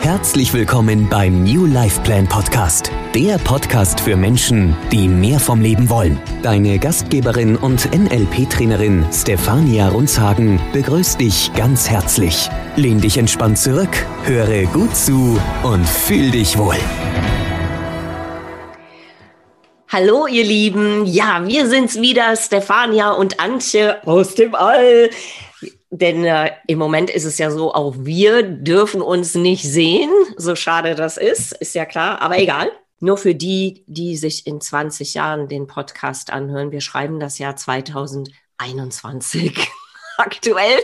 Herzlich willkommen beim New Life Plan Podcast, der Podcast für Menschen, die mehr vom Leben wollen. Deine Gastgeberin und NLP-Trainerin Stefania Runzhagen begrüßt dich ganz herzlich. Lehn dich entspannt zurück, höre gut zu und fühl dich wohl. Hallo ihr Lieben, ja, wir sind's wieder, Stefania und Antje aus dem All. Denn äh, im Moment ist es ja so, auch wir dürfen uns nicht sehen. So schade das ist, ist ja klar, aber egal. Nur für die, die sich in 20 Jahren den Podcast anhören, wir schreiben das Jahr 2021 aktuell.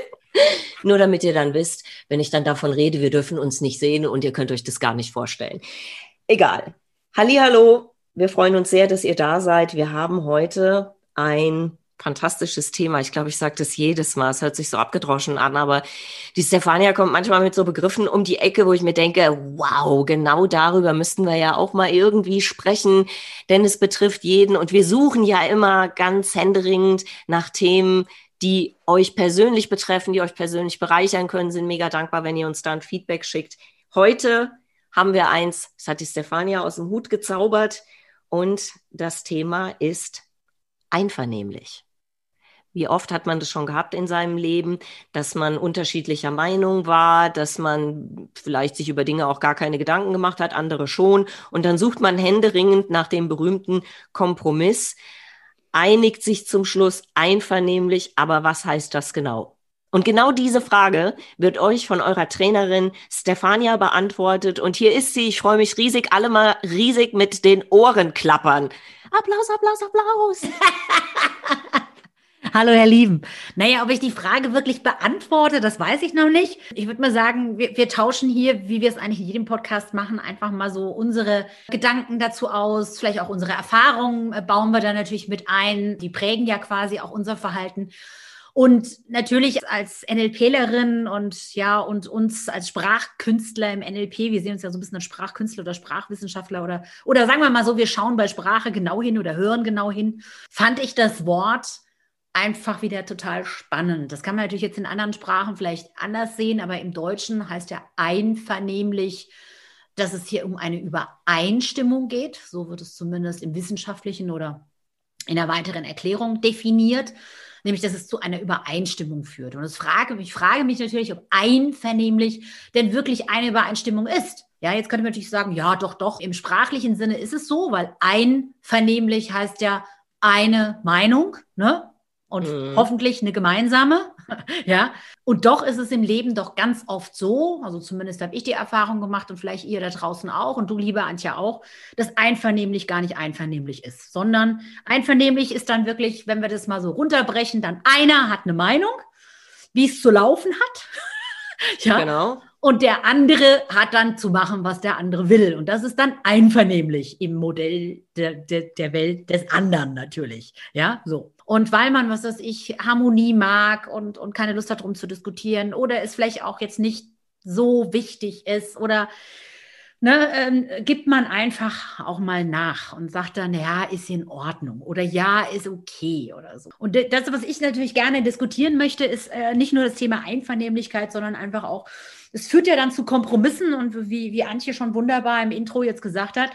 Nur damit ihr dann wisst, wenn ich dann davon rede, wir dürfen uns nicht sehen und ihr könnt euch das gar nicht vorstellen. Egal. Hallo, wir freuen uns sehr, dass ihr da seid. Wir haben heute ein fantastisches Thema. Ich glaube, ich sage das jedes Mal. Es hört sich so abgedroschen an, aber die Stefania kommt manchmal mit so Begriffen um die Ecke, wo ich mir denke, wow, genau darüber müssten wir ja auch mal irgendwie sprechen, denn es betrifft jeden und wir suchen ja immer ganz händeringend nach Themen, die euch persönlich betreffen, die euch persönlich bereichern können, sind mega dankbar, wenn ihr uns da ein Feedback schickt. Heute haben wir eins, das hat die Stefania aus dem Hut gezaubert und das Thema ist einvernehmlich. Wie oft hat man das schon gehabt in seinem Leben, dass man unterschiedlicher Meinung war, dass man vielleicht sich über Dinge auch gar keine Gedanken gemacht hat, andere schon. Und dann sucht man händeringend nach dem berühmten Kompromiss, einigt sich zum Schluss einvernehmlich, aber was heißt das genau? Und genau diese Frage wird euch von eurer Trainerin Stefania beantwortet. Und hier ist sie. Ich freue mich riesig, alle mal riesig mit den Ohren klappern. Applaus, Applaus, Applaus. Hallo, Herr Lieben. Naja, ob ich die Frage wirklich beantworte, das weiß ich noch nicht. Ich würde mal sagen, wir, wir tauschen hier, wie wir es eigentlich in jedem Podcast machen, einfach mal so unsere Gedanken dazu aus, vielleicht auch unsere Erfahrungen äh, bauen wir da natürlich mit ein. Die prägen ja quasi auch unser Verhalten. Und natürlich als NLPlerin und ja, und uns als Sprachkünstler im NLP, wir sehen uns ja so ein bisschen als Sprachkünstler oder Sprachwissenschaftler oder, oder sagen wir mal so, wir schauen bei Sprache genau hin oder hören genau hin, fand ich das Wort einfach wieder total spannend. Das kann man natürlich jetzt in anderen Sprachen vielleicht anders sehen, aber im Deutschen heißt ja einvernehmlich, dass es hier um eine Übereinstimmung geht. So wird es zumindest im wissenschaftlichen oder in der weiteren Erklärung definiert, nämlich dass es zu einer Übereinstimmung führt. Und frage, ich frage mich natürlich, ob einvernehmlich denn wirklich eine Übereinstimmung ist. Ja, jetzt könnte man natürlich sagen, ja, doch, doch, im sprachlichen Sinne ist es so, weil einvernehmlich heißt ja eine Meinung, ne? Und mhm. hoffentlich eine gemeinsame. ja. Und doch ist es im Leben doch ganz oft so, also zumindest habe ich die Erfahrung gemacht und vielleicht ihr da draußen auch und du, liebe Antje, auch, dass einvernehmlich gar nicht einvernehmlich ist, sondern einvernehmlich ist dann wirklich, wenn wir das mal so runterbrechen, dann einer hat eine Meinung, wie es zu laufen hat. ja. Genau. Und der andere hat dann zu machen, was der andere will. Und das ist dann einvernehmlich im Modell der, der, der Welt des anderen natürlich. Ja, so. Und weil man, was weiß ich, Harmonie mag und, und keine Lust hat, darum zu diskutieren oder es vielleicht auch jetzt nicht so wichtig ist oder ne, ähm, gibt man einfach auch mal nach und sagt dann, ja, ist in Ordnung oder ja, ist okay oder so. Und das, was ich natürlich gerne diskutieren möchte, ist äh, nicht nur das Thema Einvernehmlichkeit, sondern einfach auch, es führt ja dann zu Kompromissen und wie, wie Antje schon wunderbar im Intro jetzt gesagt hat,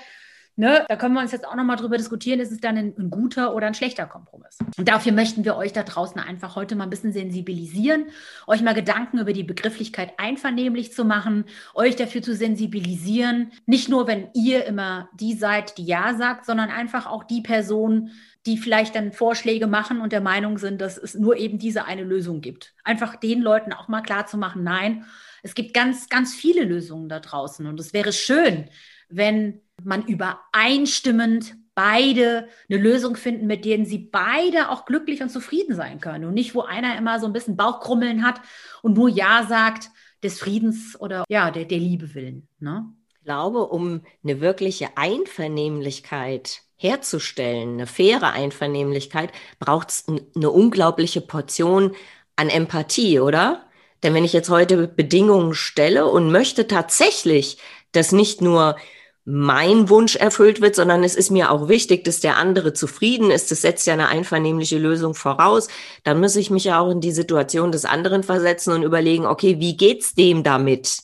Ne, da können wir uns jetzt auch nochmal drüber diskutieren, ist es dann ein, ein, guter oder ein schlechter Kompromiss? Und dafür möchten wir euch da draußen einfach heute mal ein bisschen sensibilisieren, euch mal Gedanken über die Begrifflichkeit einvernehmlich zu machen, euch dafür zu sensibilisieren, nicht nur, wenn ihr immer die seid, die Ja sagt, sondern einfach auch die Person, die vielleicht dann Vorschläge machen und der Meinung sind, dass es nur eben diese eine Lösung gibt. Einfach den Leuten auch mal klar zu machen, nein, es gibt ganz, ganz viele Lösungen da draußen und es wäre schön, wenn man übereinstimmend beide eine Lösung finden, mit denen sie beide auch glücklich und zufrieden sein können. Und nicht, wo einer immer so ein bisschen Bauchkrummeln hat und nur Ja sagt des Friedens oder ja, der, der Liebe willen. Ne? Ich glaube, um eine wirkliche Einvernehmlichkeit herzustellen, eine faire Einvernehmlichkeit, braucht es eine unglaubliche Portion an Empathie, oder? Denn wenn ich jetzt heute Bedingungen stelle und möchte tatsächlich dass nicht nur mein Wunsch erfüllt wird, sondern es ist mir auch wichtig, dass der andere zufrieden ist. Das setzt ja eine einvernehmliche Lösung voraus. Dann muss ich mich ja auch in die Situation des anderen versetzen und überlegen, okay, wie geht's dem damit?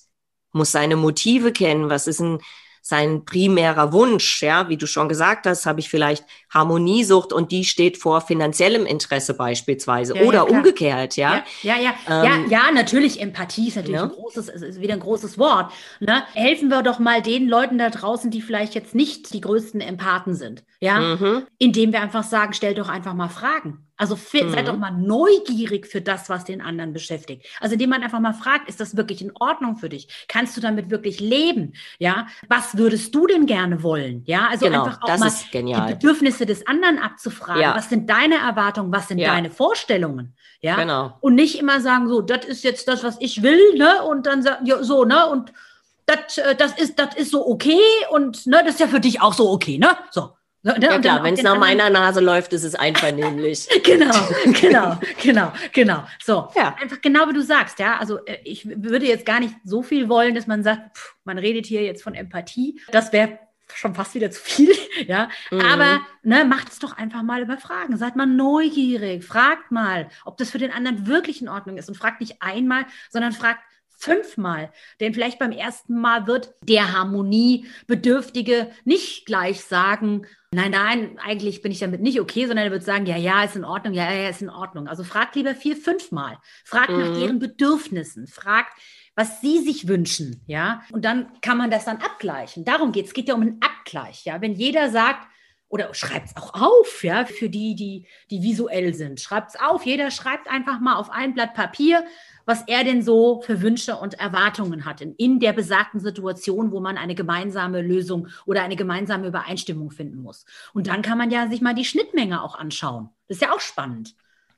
Muss seine Motive kennen. Was ist ein sein primärer Wunsch, ja, wie du schon gesagt hast, habe ich vielleicht Harmoniesucht und die steht vor finanziellem Interesse beispielsweise ja, oder ja, umgekehrt, ja. Ja, ja, ja, ähm, ja, ja, natürlich Empathie ist natürlich ja. ein großes, ist wieder ein großes Wort. Ne? Helfen wir doch mal den Leuten da draußen, die vielleicht jetzt nicht die größten Empathen sind, ja, mhm. indem wir einfach sagen, stell doch einfach mal Fragen. Also mhm. seid doch mal neugierig für das, was den anderen beschäftigt. Also indem man einfach mal fragt, ist das wirklich in Ordnung für dich? Kannst du damit wirklich leben? Ja, was würdest du denn gerne wollen? Ja, also genau, einfach auch mal die Bedürfnisse des anderen abzufragen. Ja. Was sind deine Erwartungen? Was sind ja. deine Vorstellungen? Ja, genau. Und nicht immer sagen, so, das ist jetzt das, was ich will, ne? Und dann sagen, ja, so, ne? Und das, äh, das ist, das ist so okay und ne, das ist ja für dich auch so okay, ne? So. Ne? Ja klar, wenn es nach meiner Nase läuft, ist es einvernehmlich. genau, genau, genau, genau. So, ja. einfach genau wie du sagst, ja. Also äh, ich würde jetzt gar nicht so viel wollen, dass man sagt, pff, man redet hier jetzt von Empathie. Das wäre schon fast wieder zu viel, ja. Mhm. Aber ne, macht es doch einfach mal über Fragen. Seid mal neugierig, fragt mal, ob das für den anderen wirklich in Ordnung ist und fragt nicht einmal, sondern fragt fünfmal. Denn vielleicht beim ersten Mal wird der Harmoniebedürftige nicht gleich sagen, nein, nein, eigentlich bin ich damit nicht okay, sondern er wird sagen, ja, ja, ist in Ordnung, ja, ja, ist in Ordnung. Also fragt lieber vier, fünfmal. Fragt mhm. nach ihren Bedürfnissen. Fragt, was sie sich wünschen, ja. Und dann kann man das dann abgleichen. Darum geht es. Es geht ja um einen Abgleich, ja. Wenn jeder sagt, oder schreibt es auch auf, ja, für die, die, die visuell sind. Schreibt es auf. Jeder schreibt einfach mal auf ein Blatt Papier, was er denn so für Wünsche und Erwartungen hat in, in der besagten Situation, wo man eine gemeinsame Lösung oder eine gemeinsame Übereinstimmung finden muss. Und dann kann man ja sich mal die Schnittmenge auch anschauen. Das ist ja auch spannend.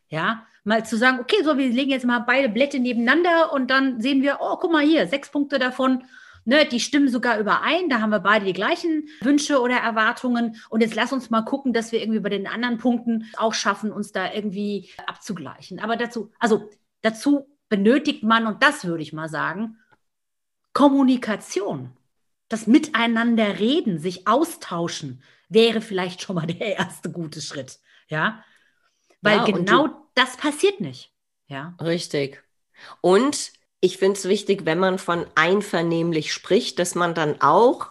Ja, mal zu sagen, okay, so, wir legen jetzt mal beide Blätter nebeneinander und dann sehen wir, oh, guck mal hier, sechs Punkte davon, ne, die stimmen sogar überein. Da haben wir beide die gleichen Wünsche oder Erwartungen. Und jetzt lass uns mal gucken, dass wir irgendwie bei den anderen Punkten auch schaffen, uns da irgendwie abzugleichen. Aber dazu, also dazu benötigt man, und das würde ich mal sagen, Kommunikation. Das Miteinander reden, sich austauschen, wäre vielleicht schon mal der erste gute Schritt. Ja, weil ja, genau du, das passiert nicht. Ja, richtig. Und ich finde es wichtig, wenn man von einvernehmlich spricht, dass man dann auch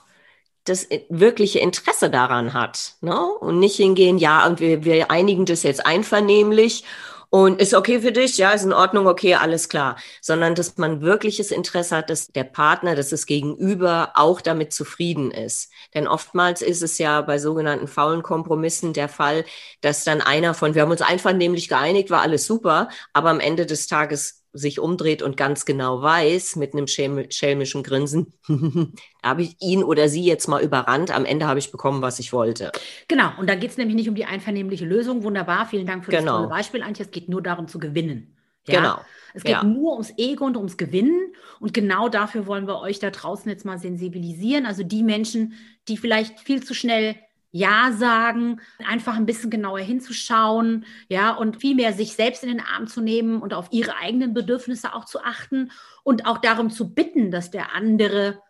das wirkliche Interesse daran hat. Ne? Und nicht hingehen, ja, und wir, wir einigen das jetzt einvernehmlich und ist okay für dich, ja, ist in Ordnung, okay, alles klar. Sondern dass man wirkliches Interesse hat, dass der Partner, dass das Gegenüber auch damit zufrieden ist. Denn oftmals ist es ja bei sogenannten faulen Kompromissen der Fall, dass dann einer von, wir haben uns einfach nämlich geeinigt, war alles super, aber am Ende des Tages sich umdreht und ganz genau weiß, mit einem schelmischen Grinsen, da habe ich ihn oder sie jetzt mal überrannt, am Ende habe ich bekommen, was ich wollte. Genau, und da geht es nämlich nicht um die einvernehmliche Lösung. Wunderbar, vielen Dank für genau. das tolle Beispiel, Antje. Es geht nur darum zu gewinnen. Ja? Genau. Es geht ja. nur ums Ego und ums Gewinnen. Und genau dafür wollen wir euch da draußen jetzt mal sensibilisieren. Also die Menschen, die vielleicht viel zu schnell ja sagen, einfach ein bisschen genauer hinzuschauen, ja, und viel mehr sich selbst in den Arm zu nehmen und auf ihre eigenen Bedürfnisse auch zu achten und auch darum zu bitten, dass der andere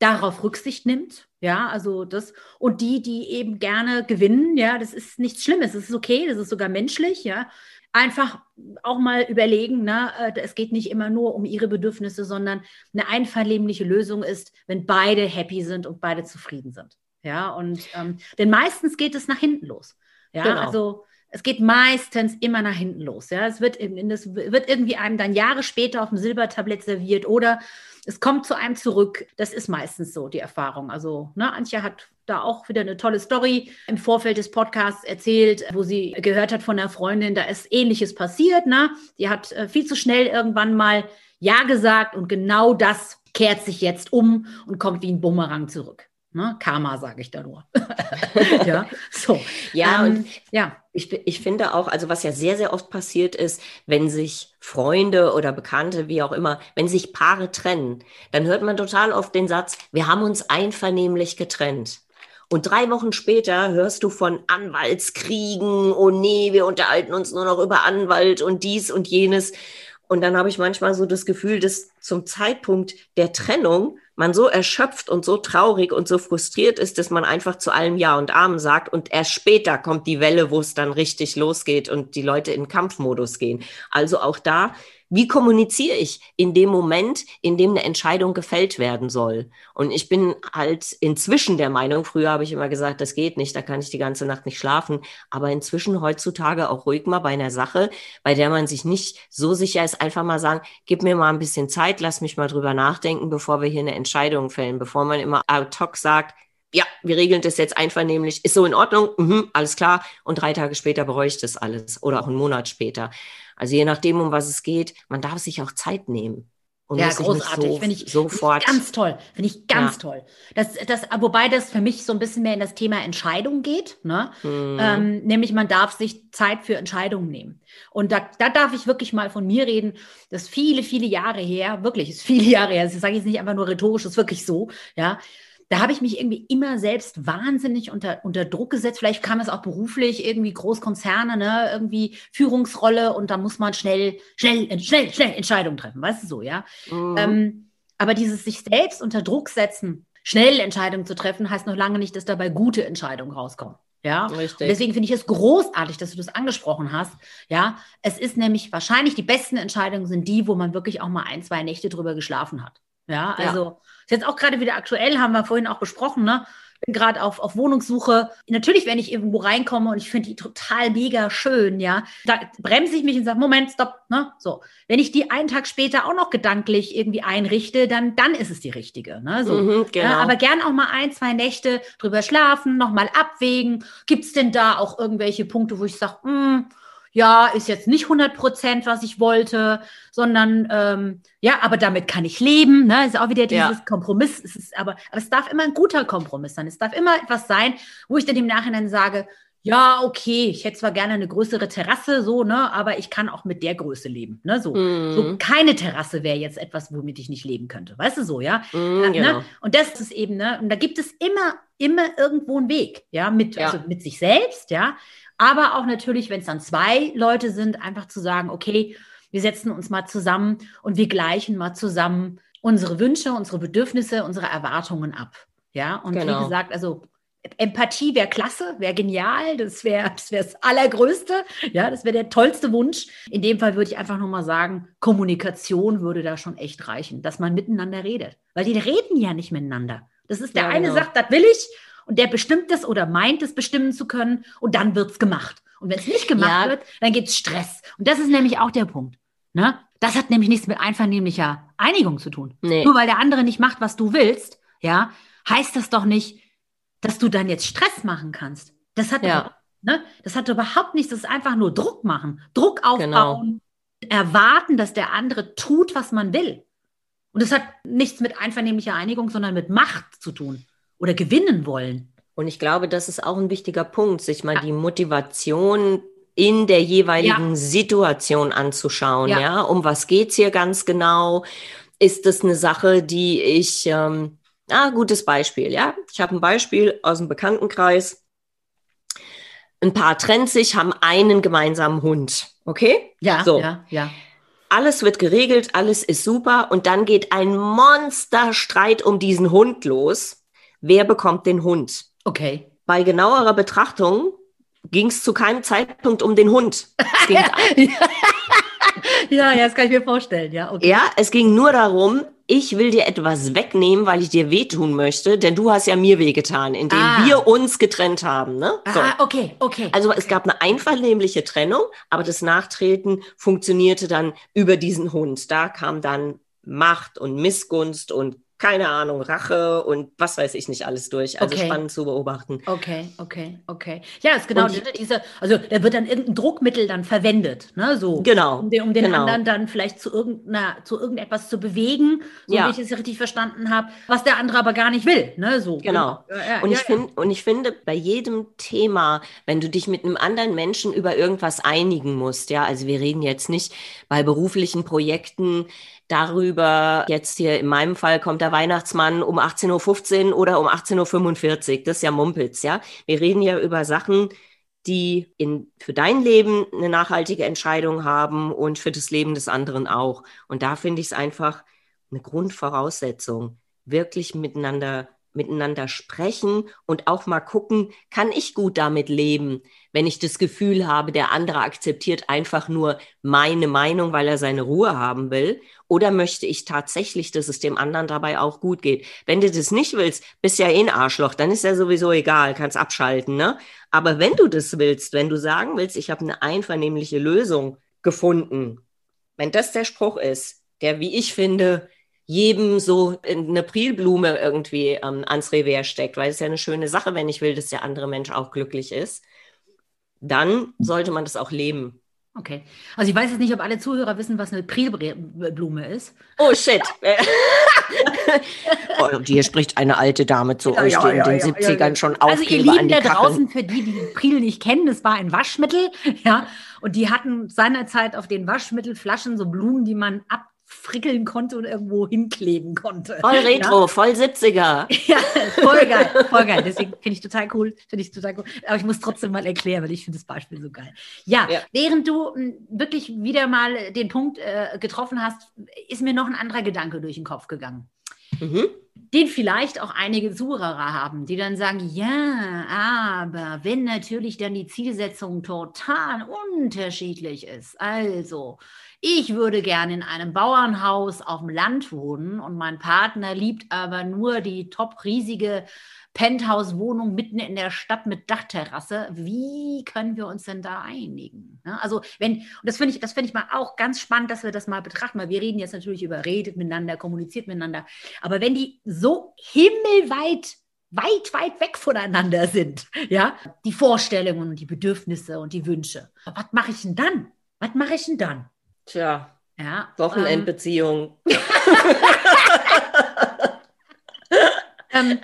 darauf Rücksicht nimmt, ja, also das und die, die eben gerne gewinnen, ja, das ist nichts Schlimmes, das ist okay, das ist sogar menschlich, ja. Einfach auch mal überlegen, ne, äh, es geht nicht immer nur um ihre Bedürfnisse, sondern eine einvernehmliche Lösung ist, wenn beide happy sind und beide zufrieden sind. Ja, und ähm, denn meistens geht es nach hinten los. Ja, genau. also es geht meistens immer nach hinten los. Ja, es wird, es wird irgendwie einem dann Jahre später auf dem Silbertablett serviert oder es kommt zu einem zurück. Das ist meistens so die Erfahrung. Also, ne, Antje hat da auch wieder eine tolle Story im Vorfeld des Podcasts erzählt, wo sie gehört hat von einer Freundin, da ist Ähnliches passiert. Ne? Die hat äh, viel zu schnell irgendwann mal Ja gesagt und genau das kehrt sich jetzt um und kommt wie ein Bumerang zurück. Ne? Karma, sage ich da nur. ja, so. Ja, ähm, und ja. Ich, ich finde auch, also was ja sehr, sehr oft passiert ist, wenn sich Freunde oder Bekannte, wie auch immer, wenn sich Paare trennen, dann hört man total oft den Satz, wir haben uns einvernehmlich getrennt. Und drei Wochen später hörst du von Anwaltskriegen, oh nee, wir unterhalten uns nur noch über Anwalt und dies und jenes. Und dann habe ich manchmal so das Gefühl, dass zum Zeitpunkt der Trennung man so erschöpft und so traurig und so frustriert ist, dass man einfach zu allem Ja und Amen sagt und erst später kommt die Welle, wo es dann richtig losgeht und die Leute in Kampfmodus gehen. Also auch da wie kommuniziere ich in dem Moment, in dem eine Entscheidung gefällt werden soll? Und ich bin halt inzwischen der Meinung, früher habe ich immer gesagt, das geht nicht, da kann ich die ganze Nacht nicht schlafen, aber inzwischen heutzutage auch ruhig mal bei einer Sache, bei der man sich nicht so sicher ist, einfach mal sagen, gib mir mal ein bisschen Zeit, lass mich mal drüber nachdenken, bevor wir hier eine Entscheidung fällen, bevor man immer ad hoc sagt, ja, wir regeln das jetzt einvernehmlich, ist so in Ordnung, mhm, alles klar. Und drei Tage später bereue ich das alles oder auch einen Monat später. Also je nachdem, um was es geht, man darf sich auch Zeit nehmen. Und ja, großartig. So, Finde ich sofort. Find ich ganz toll. Finde ich ganz ja. toll. Das, das, wobei das für mich so ein bisschen mehr in das Thema Entscheidung geht. Ne? Mhm. Ähm, nämlich man darf sich Zeit für Entscheidungen nehmen. Und da, da darf ich wirklich mal von mir reden. Das ist viele, viele Jahre her, wirklich, ist viele Jahre her. Das sage ich jetzt nicht einfach nur rhetorisch, das ist wirklich so. Ja, da habe ich mich irgendwie immer selbst wahnsinnig unter, unter Druck gesetzt. Vielleicht kam es auch beruflich, irgendwie Großkonzerne, ne, irgendwie Führungsrolle und da muss man schnell, schnell, schnell, schnell Entscheidungen treffen, weißt du so, ja. Mhm. Ähm, aber dieses sich selbst unter Druck setzen, schnell Entscheidungen zu treffen, heißt noch lange nicht, dass dabei gute Entscheidungen rauskommen. Ja, Richtig. Und deswegen finde ich es großartig, dass du das angesprochen hast. Ja, es ist nämlich wahrscheinlich die besten Entscheidungen sind die, wo man wirklich auch mal ein, zwei Nächte drüber geschlafen hat. Ja, also ja. ist jetzt auch gerade wieder aktuell, haben wir vorhin auch besprochen, ne? Bin gerade auf, auf Wohnungssuche. Natürlich, wenn ich irgendwo reinkomme und ich finde die total mega schön, ja, da bremse ich mich und sage, Moment, stopp, ne? So. Wenn ich die einen Tag später auch noch gedanklich irgendwie einrichte, dann, dann ist es die richtige. Ne? So. Mhm, genau. ja, aber gern auch mal ein, zwei Nächte drüber schlafen, nochmal abwägen. Gibt es denn da auch irgendwelche Punkte, wo ich sage, hm, ja, ist jetzt nicht 100 Prozent, was ich wollte, sondern ähm, ja, aber damit kann ich leben. Ne? Ist auch wieder dieses ja. Kompromiss. Es ist aber, aber es darf immer ein guter Kompromiss sein. Es darf immer etwas sein, wo ich dann im Nachhinein sage, ja, okay, ich hätte zwar gerne eine größere Terrasse, so, ne, aber ich kann auch mit der Größe leben, ne, so. Mm. So keine Terrasse wäre jetzt etwas, womit ich nicht leben könnte, weißt du so, ja? Mm, ne? genau. Und das ist eben, ne, und da gibt es immer, immer irgendwo einen Weg, ja, mit, ja. also mit sich selbst, ja, aber auch natürlich, wenn es dann zwei Leute sind, einfach zu sagen, okay, wir setzen uns mal zusammen und wir gleichen mal zusammen unsere Wünsche, unsere Bedürfnisse, unsere Erwartungen ab. Ja, und genau. wie gesagt, also Empathie wäre klasse, wäre genial, das wäre das, wär das Allergrößte, ja, das wäre der tollste Wunsch. In dem Fall würde ich einfach nochmal sagen, Kommunikation würde da schon echt reichen, dass man miteinander redet. Weil die reden ja nicht miteinander. Das ist der ja, eine genau. sagt, das will ich, und der bestimmt es oder meint es bestimmen zu können und dann wird es gemacht. Und wenn es nicht gemacht ja. wird, dann gibt es Stress. Und das ist nämlich auch der Punkt. Ne? Das hat nämlich nichts mit einvernehmlicher Einigung zu tun. Nee. Nur weil der andere nicht macht, was du willst, ja, heißt das doch nicht, dass du dann jetzt Stress machen kannst. Das hat, ja. ne, das hat überhaupt nichts, das ist einfach nur Druck machen, Druck aufbauen, genau. erwarten, dass der andere tut, was man will. Und das hat nichts mit einvernehmlicher Einigung, sondern mit Macht zu tun oder gewinnen wollen. Und ich glaube, das ist auch ein wichtiger Punkt, sich mal ja. die Motivation in der jeweiligen ja. Situation anzuschauen. Ja. ja, um was geht's hier ganz genau? Ist das eine Sache, die ich, ähm, ah, gutes Beispiel, ja. Ich habe ein Beispiel aus dem Bekanntenkreis. Ein Paar trennt sich, haben einen gemeinsamen Hund. Okay? Ja, so. ja, ja. Alles wird geregelt, alles ist super und dann geht ein Monsterstreit um diesen Hund los wer bekommt den Hund. Okay. Bei genauerer Betrachtung ging es zu keinem Zeitpunkt um den Hund. ja, ja, das kann ich mir vorstellen, ja. Okay. Ja, es ging nur darum, ich will dir etwas wegnehmen, weil ich dir wehtun möchte, denn du hast ja mir wehgetan, indem ah. wir uns getrennt haben. Ne? So. Ah, okay, okay. Also okay. es gab eine einvernehmliche Trennung, aber das Nachtreten funktionierte dann über diesen Hund. Da kam dann Macht und Missgunst und keine Ahnung, Rache und was weiß ich nicht alles durch. Also okay. spannend zu beobachten. Okay, okay, okay. Ja, ist genau und, diese, also da wird dann irgendein Druckmittel dann verwendet, ne, so. Genau. Um den, um den genau. anderen dann vielleicht zu irgendeiner, zu irgendetwas zu bewegen, so ja. wie ich es richtig verstanden habe, was der andere aber gar nicht will, ne, so. Genau. Ja, und ich ja, finde, und ich finde, bei jedem Thema, wenn du dich mit einem anderen Menschen über irgendwas einigen musst, ja, also wir reden jetzt nicht bei beruflichen Projekten, darüber, jetzt hier in meinem Fall kommt der Weihnachtsmann um 18.15 Uhr oder um 18.45 Uhr. Das ist ja Mumpitz, ja. Wir reden ja über Sachen, die in, für dein Leben eine nachhaltige Entscheidung haben und für das Leben des anderen auch. Und da finde ich es einfach eine Grundvoraussetzung. wirklich miteinander miteinander sprechen und auch mal gucken, kann ich gut damit leben, wenn ich das Gefühl habe, der andere akzeptiert einfach nur meine Meinung, weil er seine Ruhe haben will, oder möchte ich tatsächlich, dass es dem anderen dabei auch gut geht? Wenn du das nicht willst, bist ja eh ein Arschloch, dann ist ja sowieso egal, kannst abschalten, ne? Aber wenn du das willst, wenn du sagen willst, ich habe eine einvernehmliche Lösung gefunden, wenn das der Spruch ist, der, wie ich finde, jedem so eine Prilblume irgendwie ähm, ans Revier steckt, weil es ja eine schöne Sache, wenn ich will, dass der andere Mensch auch glücklich ist, dann sollte man das auch leben. Okay. Also ich weiß jetzt nicht, ob alle Zuhörer wissen, was eine Prilblume ist. Oh shit. oh, hier spricht eine alte Dame zu ja, euch, die ja, in den ja, 70ern schon Aufkleber Also ihr Lieben da draußen, für die, die Pril nicht kennen, das war ein Waschmittel, ja. Und die hatten seinerzeit auf den Waschmittelflaschen so Blumen, die man ab frickeln konnte und irgendwo hinkleben konnte. Voll Retro, ja? voll 70er. Ja, voll geil, voll geil. Deswegen finde ich total cool, finde ich total cool. Aber ich muss trotzdem mal erklären, weil ich finde das Beispiel so geil. Ja, ja, während du hm, wirklich wieder mal den Punkt äh, getroffen hast, ist mir noch ein anderer Gedanke durch den Kopf gegangen. Mhm. Den vielleicht auch einige Zuhörer haben, die dann sagen, ja, aber wenn natürlich dann die Zielsetzung total unterschiedlich ist, also ich würde gerne in einem Bauernhaus auf dem Land wohnen und mein Partner liebt aber nur die top riesige Penthouse-Wohnung mitten in der Stadt mit Dachterrasse. Wie können wir uns denn da einigen? also wenn, und das finde ich, das finde ich mal auch ganz spannend, dass wir das mal betrachten, weil wir reden jetzt natürlich über redet miteinander, kommuniziert miteinander. Aber wenn die so himmelweit weit, weit weg voneinander sind, ja, die Vorstellungen und die Bedürfnisse und die Wünsche. Was mache ich denn dann? Was mache ich denn dann? Tja, ja, Wochenendbeziehung. Ähm,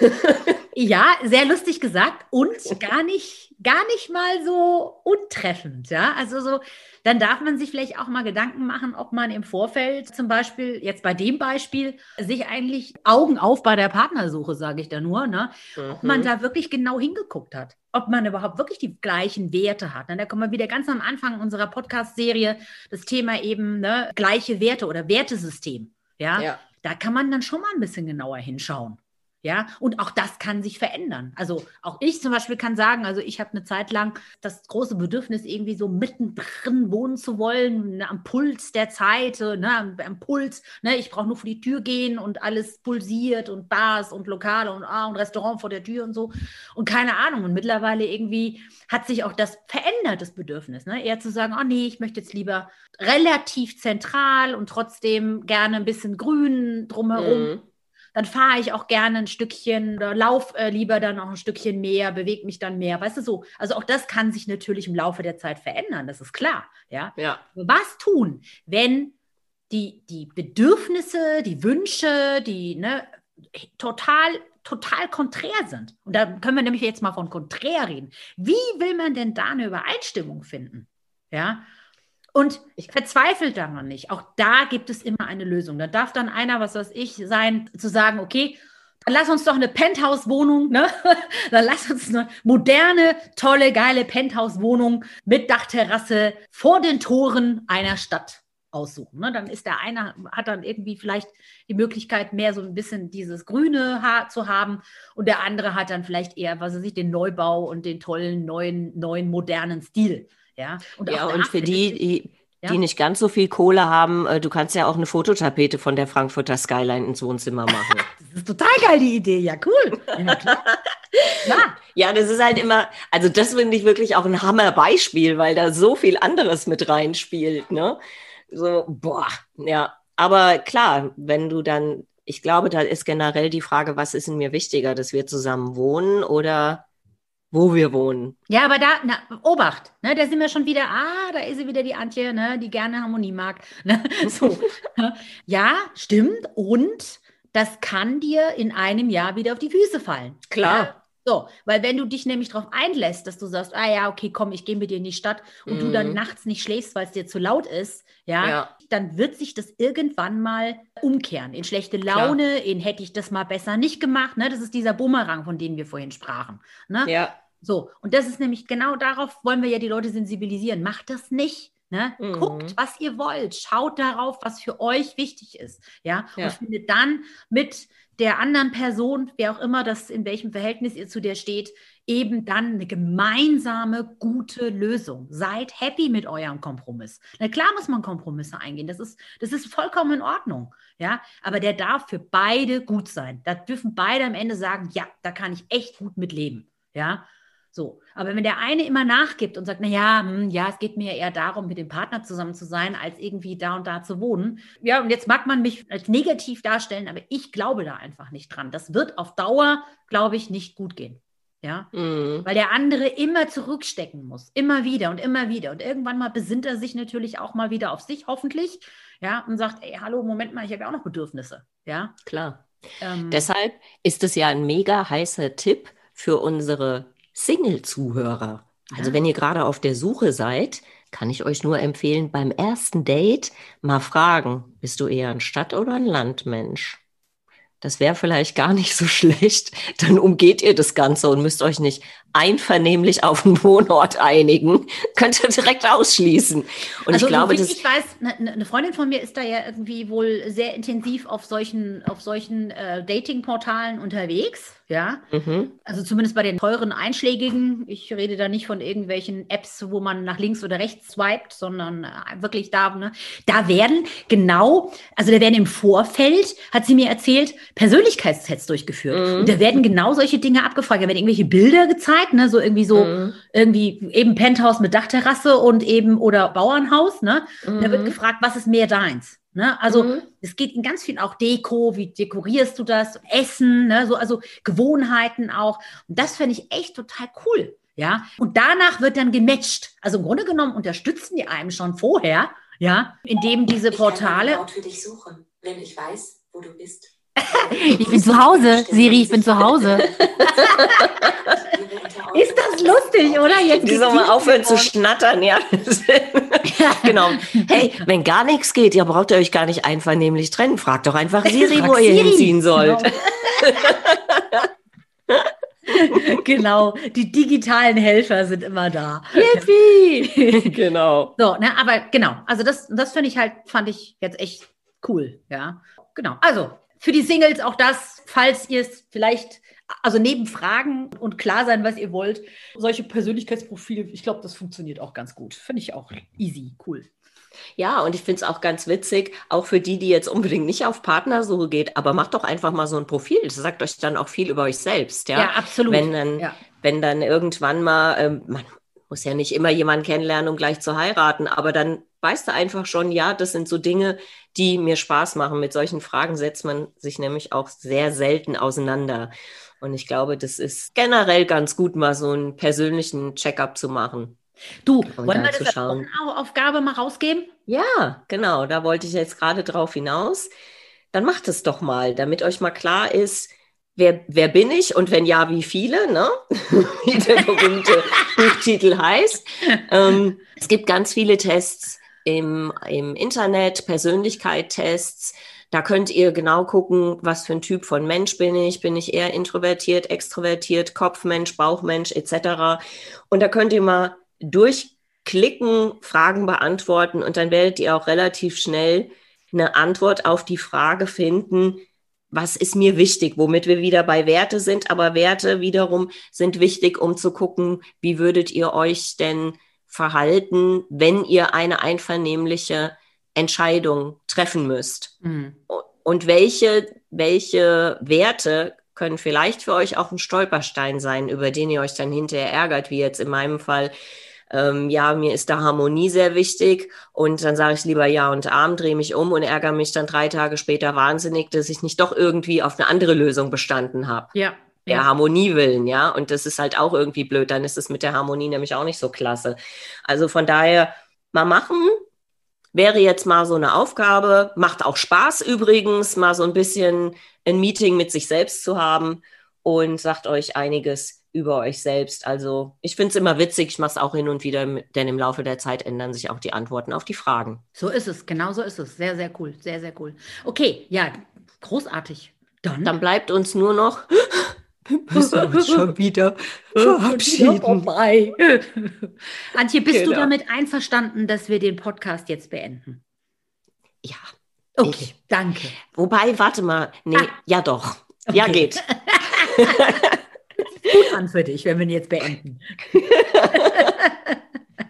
ja, sehr lustig gesagt und gar nicht, gar nicht mal so untreffend. Ja, also so, dann darf man sich vielleicht auch mal Gedanken machen, ob man im Vorfeld zum Beispiel, jetzt bei dem Beispiel, sich eigentlich Augen auf bei der Partnersuche, sage ich da nur, ne? Mhm. ob man mhm. da wirklich genau hingeguckt hat. Ob man überhaupt wirklich die gleichen Werte hat. Da kommen wir wieder ganz am Anfang unserer Podcast-Serie, das Thema eben ne, gleiche Werte oder Wertesystem. ja. ja da kann man dann schon mal ein bisschen genauer hinschauen. Ja, und auch das kann sich verändern. Also auch ich zum Beispiel kann sagen, also ich habe eine Zeit lang das große Bedürfnis, irgendwie so mittendrin wohnen zu wollen, ne, am Puls der Zeit, ne, am, Puls. Ne, ich brauche nur vor die Tür gehen und alles pulsiert und Bars und Lokale und, ah, und Restaurant vor der Tür und so. Und keine Ahnung. Und mittlerweile irgendwie hat sich auch das verändert, das Bedürfnis. Ne? Eher zu sagen, oh nee, ich möchte jetzt lieber relativ zentral und trotzdem gerne ein bisschen grün drumherum. Mhm dann fahre ich auch gerne ein Stückchen oder lauf äh, lieber dann auch ein Stückchen mehr, bewege mich dann mehr, weißt du so. Also auch das kann sich natürlich im Laufe der Zeit verändern, das ist klar. Ja. ja. Was tun, wenn die, die Bedürfnisse, die Wünsche, die ne, total total konträr sind. Und da können wir nämlich jetzt mal von konträr reden. Wie will man denn da eine Übereinstimmung finden? Ja, und ich verzweifle daran nicht. Auch da gibt es immer eine Lösung. Da darf dann einer, was weiß ich, sein, zu sagen, okay, dann lass uns doch eine Penthouse-Wohnung, ne? Dann lass uns eine moderne, tolle, geile Penthouse-Wohnung mit Dachterrasse vor den Toren einer Stadt aussuchen. Ne? Dann ist der eine, hat dann irgendwie vielleicht die Möglichkeit, mehr so ein bisschen dieses grüne Haar zu haben und der andere hat dann vielleicht eher, was weiß ich, den Neubau und den tollen, neuen, neuen, modernen Stil. Ja, und, ja, und für die, die, ja? die nicht ganz so viel Kohle haben, äh, du kannst ja auch eine Fototapete von der Frankfurter Skyline ins Wohnzimmer machen. das ist total geil, die Idee. Ja, cool. Ja, klar. ja, das ist halt immer, also das finde ich wirklich auch ein Hammerbeispiel, weil da so viel anderes mit reinspielt, ne? So, boah, ja. Aber klar, wenn du dann, ich glaube, da ist generell die Frage, was ist in mir wichtiger, dass wir zusammen wohnen oder wo wir wohnen. Ja, aber da, na, Obacht, ne, da sind wir schon wieder, ah, da ist sie wieder die Antje, ne, die gerne Harmonie mag. Ne, so. Ja, stimmt. Und das kann dir in einem Jahr wieder auf die Füße fallen. Klar. Ja, so, weil wenn du dich nämlich darauf einlässt, dass du sagst, ah ja, okay, komm, ich gehe mit dir in die Stadt und mhm. du dann mhm. nachts nicht schläfst, weil es dir zu laut ist, ja, ja, dann wird sich das irgendwann mal umkehren. In schlechte Laune, Klar. in hätte ich das mal besser nicht gemacht. Ne? Das ist dieser Bumerang, von dem wir vorhin sprachen. Ne? Ja. So, und das ist nämlich genau darauf wollen wir ja die Leute sensibilisieren. Mach das nicht. Ne? Mhm. Guckt, was ihr wollt. Schaut darauf, was für euch wichtig ist. Ja? ja. Und findet dann mit der anderen Person, wer auch immer das, in welchem Verhältnis ihr zu der steht, eben dann eine gemeinsame, gute Lösung. Seid happy mit eurem Kompromiss. Na klar muss man Kompromisse eingehen. Das ist, das ist vollkommen in Ordnung. Ja, aber der darf für beide gut sein. Da dürfen beide am Ende sagen, ja, da kann ich echt gut mit leben. Ja, so. Aber wenn der eine immer nachgibt und sagt, na ja, hm, ja, es geht mir eher darum, mit dem Partner zusammen zu sein, als irgendwie da und da zu wohnen. Ja, und jetzt mag man mich als negativ darstellen, aber ich glaube da einfach nicht dran. Das wird auf Dauer, glaube ich, nicht gut gehen. Ja, mhm. weil der andere immer zurückstecken muss, immer wieder und immer wieder. Und irgendwann mal besinnt er sich natürlich auch mal wieder auf sich, hoffentlich, ja, und sagt, ey, hallo, Moment mal, ich habe ja auch noch Bedürfnisse. Ja, klar. Ähm, Deshalb ist es ja ein mega heißer Tipp für unsere Single-Zuhörer. Also ja. wenn ihr gerade auf der Suche seid, kann ich euch nur empfehlen, beim ersten Date mal fragen, bist du eher ein Stadt- oder ein Landmensch? Das wäre vielleicht gar nicht so schlecht. Dann umgeht ihr das Ganze und müsst euch nicht einvernehmlich auf einen Wohnort einigen. Könnt ihr direkt ausschließen. Und also, ich glaube, das. Ich weiß, eine ne, ne Freundin von mir ist da ja irgendwie wohl sehr intensiv auf solchen, auf solchen äh, Dating-Portalen unterwegs. Ja, mhm. also zumindest bei den teuren einschlägigen. Ich rede da nicht von irgendwelchen Apps, wo man nach links oder rechts swiped, sondern äh, wirklich da, ne? da werden genau, also da werden im Vorfeld, hat sie mir erzählt, Persönlichkeitstests durchgeführt. Mhm. Und da werden genau solche Dinge abgefragt. Da werden irgendwelche Bilder gezeigt, ne? so irgendwie so, mhm. irgendwie eben Penthouse mit Dachterrasse und eben oder Bauernhaus. Ne? Mhm. Da wird mhm. gefragt, was ist mehr deins? Ne? Also mhm. es geht in ganz viel auch Deko, wie dekorierst du das, Essen, ne? so, also Gewohnheiten auch. Und das fände ich echt total cool. Ja, und danach wird dann gematcht. Also im Grunde genommen unterstützen die einem schon vorher, ja, indem diese Portale. Ich kann für dich suchen, wenn ich weiß, wo du bist. ich bin zu Hause, Siri, ich bin zu Hause. Ist das lustig, oder? Jetzt Die soll mal aufhören zu schnattern, ja. genau. Hey, wenn gar nichts geht, ja, braucht ihr euch gar nicht einvernehmlich trennen. Fragt doch einfach Siri, Frag wo Siri. ihr hinziehen sollt. Genau. genau. die digitalen Helfer sind immer da. Yippie! genau. So, ne, aber genau, also das, das finde ich halt, fand ich jetzt echt cool, ja. Genau. Also, für die Singles auch das, falls ihr es vielleicht, also neben Fragen und klar sein, was ihr wollt, solche Persönlichkeitsprofile, ich glaube, das funktioniert auch ganz gut. Finde ich auch easy, cool. Ja, und ich finde es auch ganz witzig, auch für die, die jetzt unbedingt nicht auf Partnersuche geht, aber macht doch einfach mal so ein Profil. Das sagt euch dann auch viel über euch selbst. Ja, ja absolut. Wenn dann, ja. wenn dann irgendwann mal, ähm, man muss ja nicht immer jemanden kennenlernen, um gleich zu heiraten, aber dann weißt du einfach schon, ja, das sind so Dinge, die mir Spaß machen. Mit solchen Fragen setzt man sich nämlich auch sehr selten auseinander. Und ich glaube, das ist generell ganz gut, mal so einen persönlichen Check-up zu machen. Du, wollen wir das Aufgabe mal rausgeben? Ja, genau, da wollte ich jetzt gerade drauf hinaus. Dann macht es doch mal, damit euch mal klar ist, wer, wer bin ich und wenn ja, wie viele, ne? wie der berühmte Buchtitel heißt. Ähm, es gibt ganz viele Tests im, im Internet, Persönlichkeitstests. Da könnt ihr genau gucken, was für ein Typ von Mensch bin ich. Bin ich eher introvertiert, extrovertiert, Kopfmensch, Bauchmensch etc. Und da könnt ihr mal durchklicken, Fragen beantworten und dann werdet ihr auch relativ schnell eine Antwort auf die Frage finden, was ist mir wichtig, womit wir wieder bei Werte sind. Aber Werte wiederum sind wichtig, um zu gucken, wie würdet ihr euch denn verhalten, wenn ihr eine einvernehmliche Entscheidung treffen müsst. Mhm. Und welche, welche Werte können vielleicht für euch auch ein Stolperstein sein, über den ihr euch dann hinterher ärgert, wie jetzt in meinem Fall. Ähm, ja, mir ist da Harmonie sehr wichtig und dann sage ich lieber Ja und Arm, drehe mich um und ärgere mich dann drei Tage später wahnsinnig, dass ich nicht doch irgendwie auf eine andere Lösung bestanden habe. Ja, der Harmonie willen, ja. Und das ist halt auch irgendwie blöd. Dann ist es mit der Harmonie nämlich auch nicht so klasse. Also von daher mal machen. Wäre jetzt mal so eine Aufgabe. Macht auch Spaß übrigens, mal so ein bisschen ein Meeting mit sich selbst zu haben und sagt euch einiges über euch selbst. Also ich finde es immer witzig, ich mache es auch hin und wieder, denn im Laufe der Zeit ändern sich auch die Antworten auf die Fragen. So ist es, genau so ist es. Sehr, sehr cool, sehr, sehr cool. Okay, ja, großartig. Dann, Dann bleibt uns nur noch müssen uns schon wieder verabschieden. vorbei. Antje, bist du Genau. damit einverstanden, dass wir den Podcast jetzt beenden? Ja. Okay, Ich. danke. Wobei, warte mal. Nee, Ah. ja doch. Ja, Okay. geht. Gut an für dich, wenn wir ihn jetzt beenden.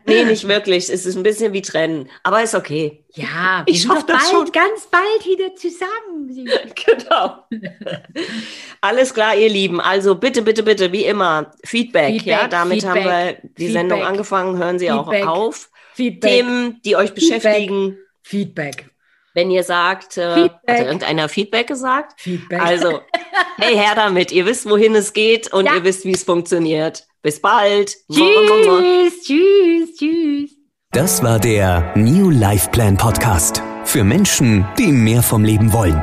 Nee, nicht wirklich. Es ist ein bisschen wie trennen. Aber ist okay. Ja, Ich doch das bald, schon. ganz bald wieder zusammen. Genau. Alles klar, ihr Lieben. Also bitte, bitte, bitte, wie immer, Feedback. Feedback, ja, damit haben wir Feedback, die Sendung Feedback, angefangen. Hören Sie Feedback, auch auf. Feedback, Themen, die euch Feedback. beschäftigen. Feedback, Wenn ihr sagt, äh, Feedback. hat irgendeiner Feedback gesagt? Feedback. Also, hey, her damit. Ihr wisst, wohin es geht und Ja. ihr wisst, wie es funktioniert. Bis bald. tschüss, tschüss, tschüss. Das war der New Life Plan Podcast. Für Menschen, die mehr vom Leben wollen.